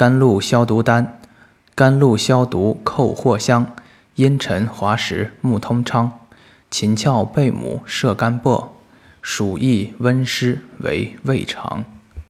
甘露消毒丹，甘露消毒扣藿香，茵陈滑石木通昌，秦翘贝母射干柏，暑疫温湿为胃肠。